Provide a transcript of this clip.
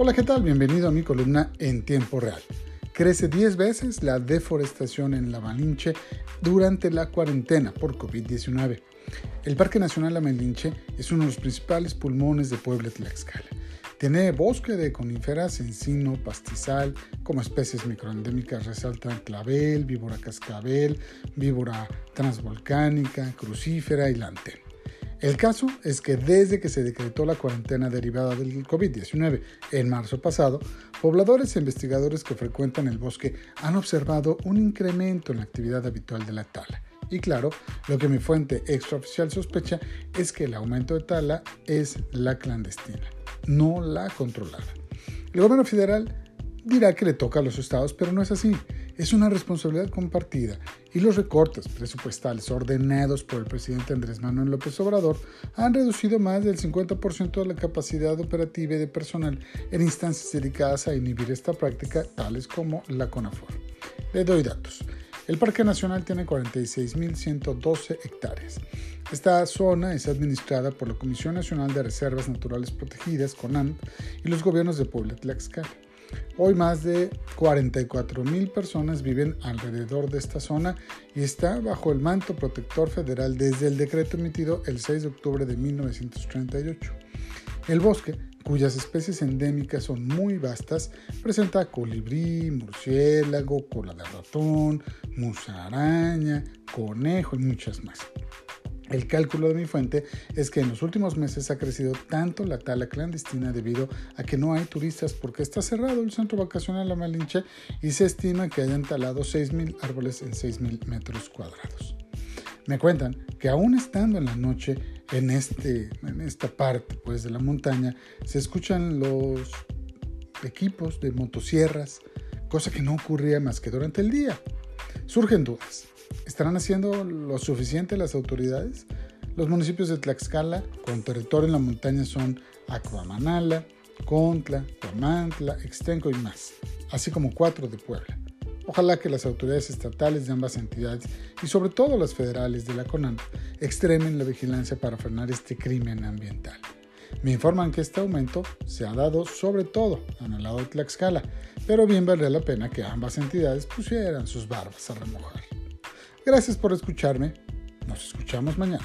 Hola, ¿qué tal? Bienvenido a mi columna en tiempo real. Crece 10 veces la deforestación en la Malinche durante la cuarentena por COVID-19. El Parque Nacional La Malinche es uno de los principales pulmones de Puebla Tlaxcala. Tiene bosque de coníferas, encino, pastizal, como especies microendémicas resaltan clavel, víbora cascabel, víbora transvolcánica, crucífera y lantén. El caso es que desde que se decretó la cuarentena derivada del COVID-19 en marzo pasado, pobladores e investigadores que frecuentan el bosque han observado un incremento en la actividad habitual de la tala. Y claro, lo que mi fuente extraoficial sospecha es que el aumento de tala es la clandestina, no la controlada. El gobierno federal dirá que le toca a los estados, pero no es así es una responsabilidad compartida y los recortes presupuestales ordenados por el presidente Andrés Manuel López Obrador han reducido más del 50% de la capacidad operativa y de personal en instancias dedicadas a inhibir esta práctica, tales como la CONAFOR. Le doy datos. El Parque Nacional tiene 46.112 hectáreas. Esta zona es administrada por la Comisión Nacional de Reservas Naturales Protegidas, CONANP, y los gobiernos de Puebla y Tlaxcala. Hoy más de 44 mil personas viven alrededor de esta zona y está bajo el manto protector federal desde el decreto emitido el 6 de octubre de 1938. El bosque, cuyas especies endémicas son muy vastas, presenta colibrí, murciélago, cola de ratón, musaraña, conejo y muchas más. El cálculo de mi fuente es que en los últimos meses ha crecido tanto la tala clandestina debido a que no hay turistas porque está cerrado el centro vacacional La Malinche y se estima que hayan talado 6.000 árboles en 6.000 metros cuadrados. Me cuentan que aún estando en la noche en, este, en esta parte pues, de la montaña se escuchan los equipos de motosierras, cosa que no ocurría más que durante el día. Surgen dudas. ¿Estarán haciendo lo suficiente las autoridades? Los municipios de Tlaxcala con territorio en la montaña son Acuamanala, Contla, Tomantla, Extenco y más, así como cuatro de Puebla. Ojalá que las autoridades estatales de ambas entidades y sobre todo las federales de la CONAN extremen la vigilancia para frenar este crimen ambiental. Me informan que este aumento se ha dado sobre todo en el lado de Tlaxcala, pero bien valdría la pena que ambas entidades pusieran sus barbas a remojar. Gracias por escucharme. Nos escuchamos mañana.